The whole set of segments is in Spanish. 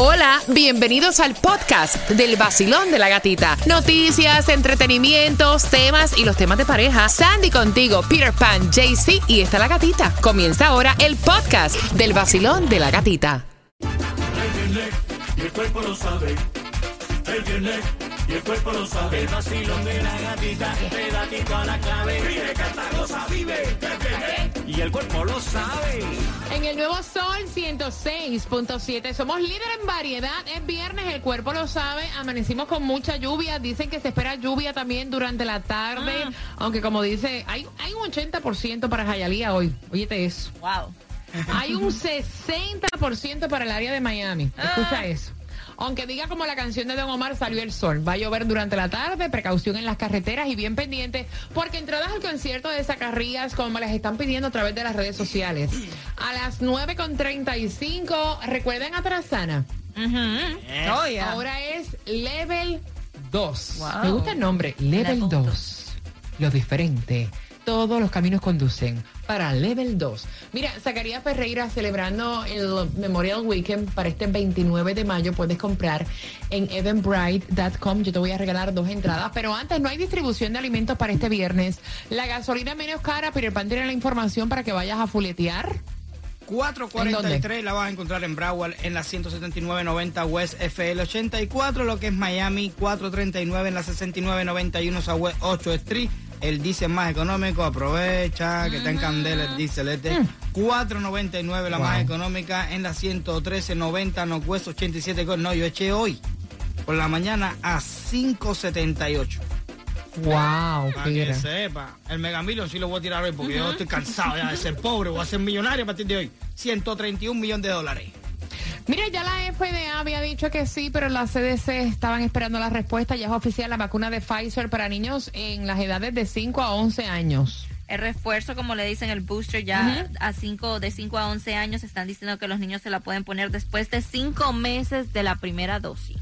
Hola, bienvenidos al podcast del vacilón de la gatita. Noticias, entretenimientos, temas y los temas de pareja. Sandy contigo, Peter Pan, JC y está la gatita. Comienza ahora el podcast del vacilón de la gatita. Y el cuerpo sabe. El vacilón de la gatita, a la clave. Vive. Y el cuerpo lo sabe. En el nuevo Sol 106.7 somos líder en variedad. Es viernes, el cuerpo lo sabe. Amanecimos con mucha lluvia. Dicen que se espera lluvia también durante la tarde. Aunque como dice, hay, hay un 80% para Jayalía hoy. Óyete eso. Wow. Hay un 60% para el área de Miami. Escucha eso. Aunque diga como la canción de Don Omar, salió el sol. Va a llover durante la tarde, precaución en las carreteras y bien pendiente, porque entradas al concierto de Zacarrías, como me las están pidiendo a través de las redes sociales. A las 9.35, recuerden a Tarazana. Oh, yeah. Ahora es Level 2. Wow. Me gusta el nombre, Level 2. Lo diferente. Todos los caminos conducen para Level 2. Mira, Zacarías Ferreira celebrando el Memorial Weekend para este 29 de mayo. Puedes comprar en evenbright.com. Yo te voy a regalar dos entradas. Pero antes, no hay distribución de alimentos para este viernes. La gasolina menos cara, pero el pan tiene la información para que vayas a fuletear. 443 la vas a encontrar en Broward en la 17990 West FL 84, lo que es Miami 439 en la 6991 Southwest 8 Street. El diésel más económico, aprovecha que está en candela el diésel este. 499 la más económica en la 11390 Northwest 87 Gold. No, yo eché hoy por la mañana a 578. Wow, Para que sepa. El Mega Million sí lo voy a tirar hoy porque yo estoy cansado ya de ser pobre. Voy a ser millonario a partir de hoy. 131 millones de dólares. Mira, ya la FDA había dicho que sí, pero la CDC estaban esperando la respuesta. Ya es oficial la vacuna de Pfizer para niños en las edades de 5 a 11 años. El refuerzo, como le dicen, el booster ya a cinco, de 5 a 11 años están diciendo que los niños se la pueden poner después de 5 meses de la primera dosis.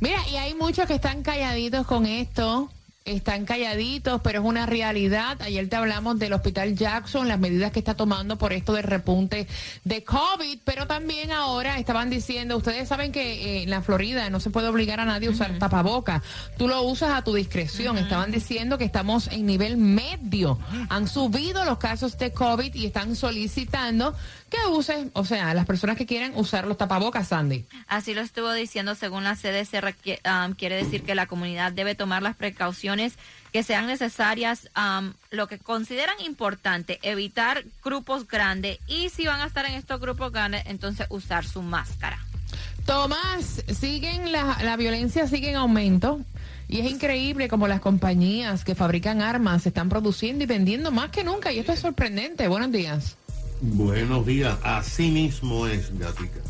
Mira, y hay muchos que están calladitos con esto. Están calladitos, pero es una realidad. Ayer te hablamos del Hospital Jackson, las medidas que está tomando por esto del repunte de COVID, pero también ahora estaban diciendo, ustedes saben que eh, en la Florida no se puede obligar a nadie a usar tapaboca. Tú lo usas a tu discreción. Estaban diciendo que estamos en nivel medio. Han subido los casos de COVID y están solicitando que uses, o sea, las personas que quieran usar los tapabocas, Sandy. Así lo estuvo diciendo según la CDC, um, quiere decir que la comunidad debe tomar las precauciones que sean necesarias, um, lo que consideran importante, evitar grupos grandes y si van a estar en estos grupos grandes, entonces usar su máscara. Tomás, siguen la, la violencia sigue en aumento y es increíble como las compañías que fabrican armas están produciendo y vendiendo más que nunca y esto es sorprendente. Buenos días. Buenos días, así mismo es, Gatica.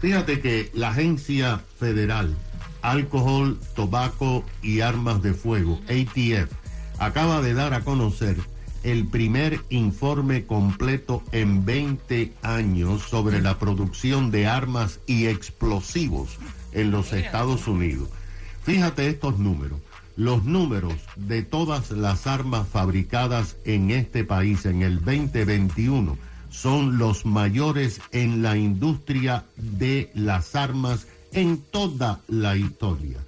Fíjate que la Agencia Federal Alcohol, Tabaco y Armas de Fuego, ATF, acaba de dar a conocer el primer informe completo en 20 años sobre la producción de armas y explosivos en los Estados Unidos. Fíjate estos números. Los números de todas las armas fabricadas en este país en el 2021 son los mayores en la industria de las armas en toda la historia.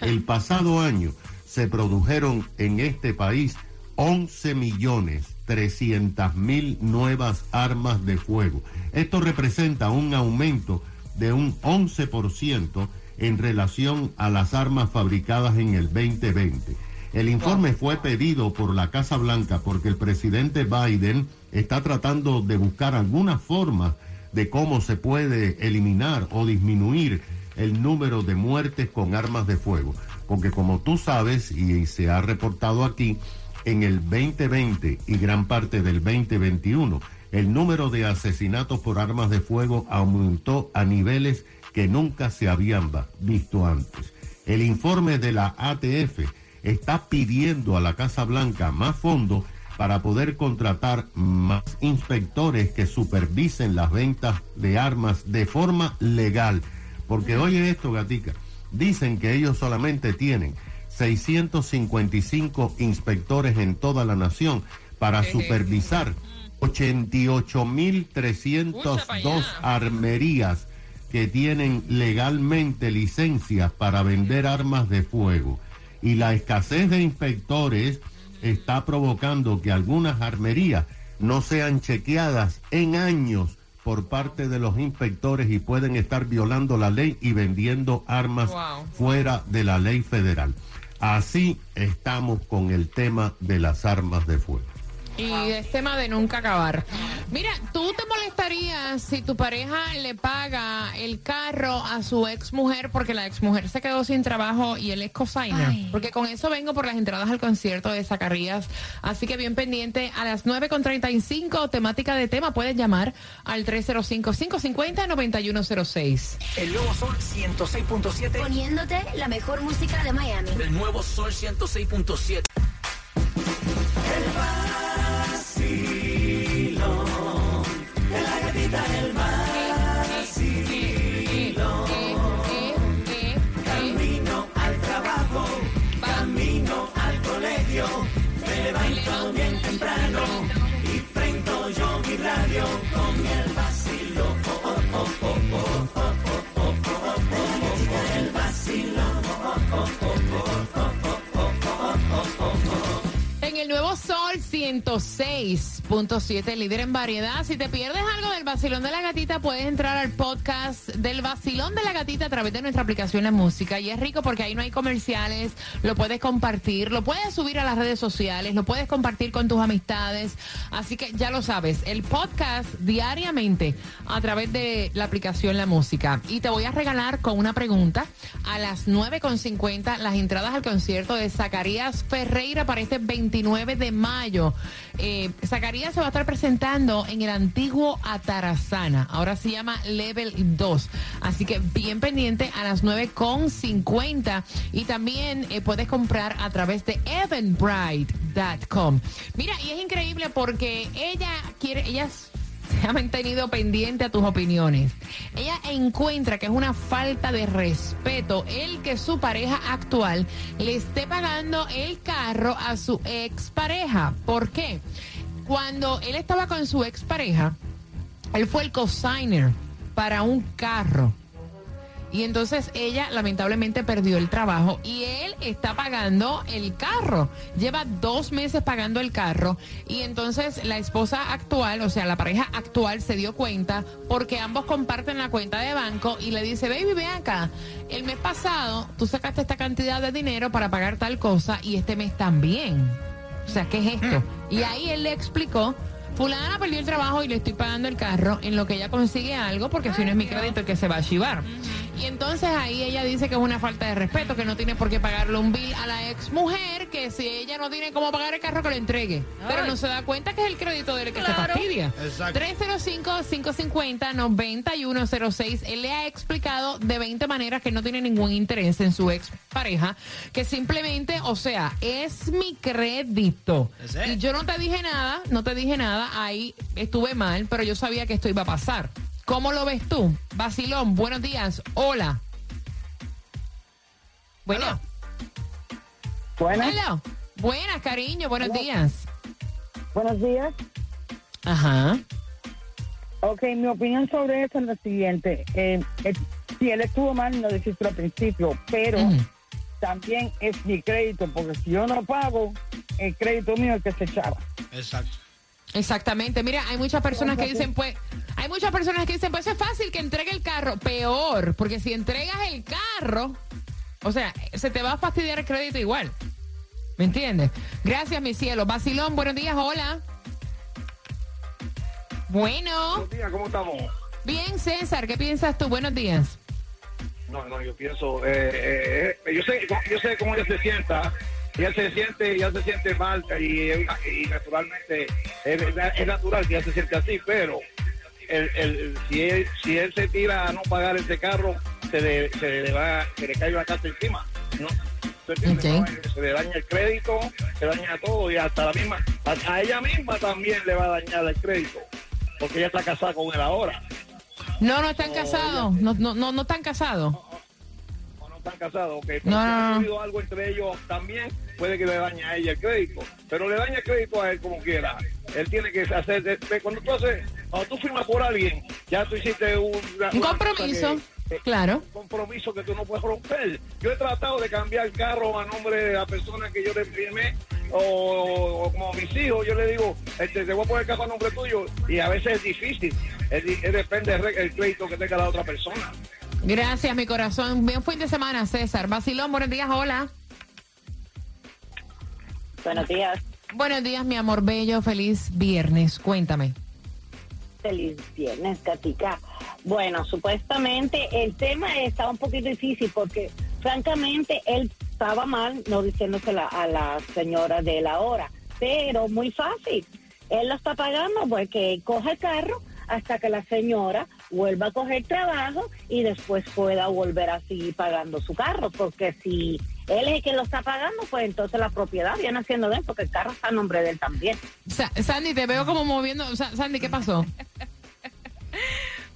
El pasado año se produjeron en este país 11 millones 300 mil nuevas armas de fuego. Esto representa un aumento de un 11% en relación a las armas fabricadas en el 2020. El informe fue pedido por la Casa Blanca porque el presidente Biden está tratando de buscar alguna forma de cómo se puede eliminar o disminuir el número de muertes con armas de fuego. Porque como tú sabes y se ha reportado aquí, en el 2020 y gran parte del 2021, el número de asesinatos por armas de fuego aumentó a niveles que nunca se habían visto antes. El informe de la ATF está pidiendo a la Casa Blanca más fondos para poder contratar más inspectores que supervisen las ventas de armas de forma legal. Porque oye esto, gatica, dicen que ellos solamente tienen 655 inspectores en toda la nación para supervisar 88.302 armerías que tienen legalmente licencias para vender armas de fuego. Y la escasez de inspectores está provocando que algunas armerías no sean chequeadas en años por parte de los inspectores y pueden estar violando la ley y vendiendo armas Wow. fuera de la ley federal. Así estamos con el tema de las armas de fuego. Y es tema de nunca acabar. Mira, ¿tú te molestarías si tu pareja le paga el carro a su ex mujer porque la ex mujer se quedó sin trabajo y él es cosigner? Ay. Porque con eso vengo por las entradas al concierto de Zacarías. Así que bien pendiente a las 9.35, temática de tema, puedes llamar al 305-550-9106. El nuevo Sol 106.7. Poniéndote la mejor música de Miami. El nuevo Sol 106.7. 106 106.7, líder en variedad. Si te pierdes algo del vacilón de la gatita, puedes entrar al podcast del vacilón de la gatita a través de nuestra aplicación La Música. Y es rico porque ahí no hay comerciales, lo puedes compartir, lo puedes subir a las redes sociales, lo puedes compartir con tus amistades. Así que ya lo sabes, el podcast diariamente a través de la aplicación La Música. Y te voy a regalar con una pregunta a las 9.50 las entradas al concierto de Zacarías Ferreira para este 29 de mayo. Eh, Zacarías se va a estar presentando en el antiguo Atarazana. Ahora se llama Level 2. Así que bien pendiente a las 9.50. Y también eh, puedes comprar a través de eventbrite.com. Mira, y es increíble porque ella quiere, ella se ha mantenido pendiente a tus opiniones. Ella encuentra que es una falta de respeto el que su pareja actual le esté pagando el carro a su expareja. ¿Por qué? Cuando él estaba con su expareja, él fue el cosigner para un carro. Y entonces ella lamentablemente perdió el trabajo y él está pagando el carro. Lleva dos meses pagando el carro y entonces la esposa actual, o sea, la pareja actual se dio cuenta porque ambos comparten la cuenta de banco y le dice, baby, ven acá, el mes pasado tú sacaste esta cantidad de dinero para pagar tal cosa y este mes también. O sea, ¿qué es esto? Y ahí él le explicó. Fulana perdió el trabajo y le estoy pagando el carro en lo que ella consigue algo, porque si no es mi crédito el que se va a chivar. Y entonces ahí ella dice que es una falta de respeto, que no tiene por qué pagarle un bill a la ex mujer, que si ella no tiene cómo pagar el carro, que lo entregue. Pero no se da cuenta que es el crédito del que se Claro. fastidia. Exacto. 305-550-9106. Él le ha explicado de 20 maneras que no tiene ningún interés en su ex pareja, que simplemente, o sea, es mi crédito. Y yo no te dije nada, no te dije nada, ahí estuve mal, pero yo sabía que esto iba a pasar. ¿Cómo lo ves tú? Basilón, buenos días. Hola. Bueno. Buenas, Hello. Buenas, cariño, buenos días. buenos días. Ajá. Ok, mi opinión sobre eso es la siguiente. Eh, eh, si él estuvo mal, lo dijiste al principio, pero también es mi crédito, porque si yo no pago, el crédito mío es que se echaba. Exacto. Exactamente. Mira, hay muchas personas que dicen, pues, hay muchas personas que dicen, pues es fácil que entregue el carro. Peor, porque si entregas el carro, o sea, se te va a fastidiar el crédito igual. ¿Me entiendes? Gracias, mi cielo. Basilón, buenos días, hola. Bueno, Buenos días, ¿cómo estamos? bien, César, ¿qué piensas tú? Buenos días. No, no, yo pienso, eh, eh, eh, yo sé, yo sé cómo ella se sienta, ella se siente, ella se siente mal y, y naturalmente es, es natural que ella se siente así, pero el, el, si él, si él se tira a no pagar ese carro, se le, se le va, se le cae la casa encima, ¿no? ¿Usted entiende? Ok. No, Se le daña el crédito, se daña todo y hasta la misma, a ella misma también le va a dañar el crédito, porque ella está casada con él ahora. No, no están casados. No, no, no, no están casados. Están casados, ok. Pero No, si ha ocurrido algo entre ellos también, puede que le dañe a ella el crédito. Pero le daña el crédito a él como quiera. él tiene que hacer, cuando tú haces, cuando tú firmas por alguien, ya tú hiciste un, una- Un una compromiso, que- claro. un compromiso que tú no puedes romper. Yo he tratado de cambiar el carro a nombre de la persona que yo le firmé, o, o como mis hijos, yo le digo, este, te voy a poner el carro a nombre tuyo, y a veces es difícil, es es depende del crédito que tenga la otra persona. Gracias, mi corazón. Buen fin de semana, César. Basilón, buenos días, hola. Buenos días, Buenos días, mi amor bello. Feliz viernes. Cuéntame. feliz viernes, Katica. Bueno, supuestamente el tema está un poquito difícil porque, francamente, él estaba mal no diciéndose la- a la señora de la hora, pero muy fácil. Él lo está pagando porque coge el carro hasta que la señora vuelva a coger trabajo y después pueda volver a seguir pagando su carro, porque si él es el que lo está pagando, pues entonces la propiedad viene siendo de él, porque el carro está a nombre de él también. Sa- Sandy, te veo como moviendo. Sa- Sandy, ¿qué pasó?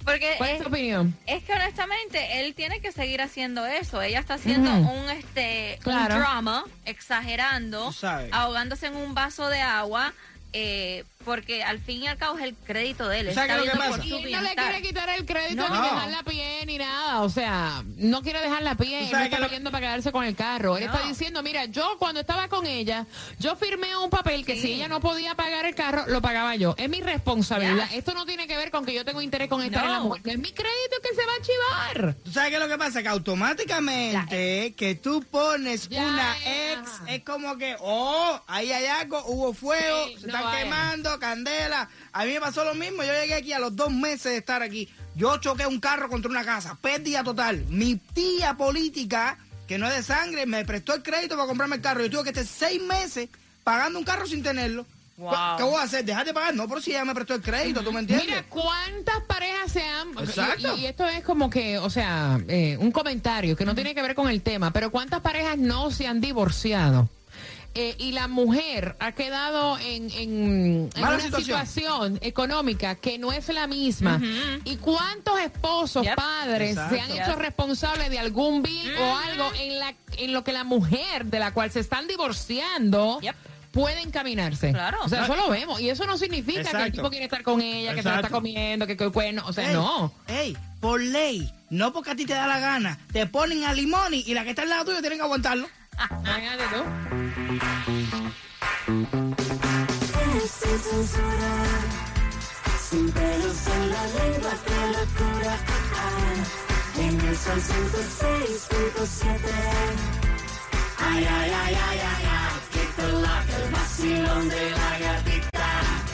Porque ¿Cuál es es, tu opinión? es que honestamente él tiene que seguir haciendo eso. Ella está haciendo un este Claro. un drama, exagerando, ahogándose en un vaso de agua, eh, porque al fin y al cabo es el crédito de él. ¿Tú Está sabes qué lo que pasa? Y su él no le quiere quitar el crédito No. ni dejar la pie ni nada. O sea, no quiere dejar la pie. ¿Tú Él no está lo- pidiendo para quedarse con el carro. Él No. está diciendo, mira, yo cuando estaba con ella, yo firmé un papel que Sí. si ella no podía pagar el carro, lo pagaba yo. Es mi responsabilidad. Esto no tiene que ver con que yo tengo interés con estar en la No. mujer. Es mi crédito que se va a chivar. ¿Tú sabes qué es lo que pasa? Que automáticamente que tú pones Ya, una ya. ex, es como que, oh, ahí hay algo, hubo fuego, Sí, se no están vaya. quemando, candela. A mí me pasó lo mismo, yo llegué aquí a los dos meses de estar aquí. Yo choqué un carro contra una casa, pérdida total. Mi tía política, que no es de sangre, me prestó el crédito para comprarme el carro. Yo tuve que estar seis meses pagando un carro sin tenerlo. Wow. ¿Qué voy a hacer? ¿Dejar de pagar? No, pero si ella me prestó el crédito, ¿tú me entiendes? Mira, ¿cuántas parejas se han... Exacto. Y, y esto es como que, o sea, eh, un comentario que no tiene que ver con el tema, pero ¿cuántas parejas no se han divorciado? Eh, y la mujer ha quedado en, en, en una situación. situación. económica que no es la misma. ¿Y cuántos esposos, Yep. padres, se han hecho responsables de algún bill o algo en, la, en lo que la mujer de la cual se están divorciando Yep. puede encaminarse? Claro. O sea, eso lo vemos. Y eso no significa que el tipo quiere estar con ella, que se la está comiendo, que que el cuerno. O sea, Ey, no. Ey, por ley, no porque a ti te da la gana, te ponen a limón y la que está al lado tuyo tienen que aguantarlo. Imagínate tú. Sin censura, sin pelos en la lengua, qué locura. Ah, en el sol 106.7. Ay, ay, ay, ay, ay, ay, que te late el vacilón de la gatita.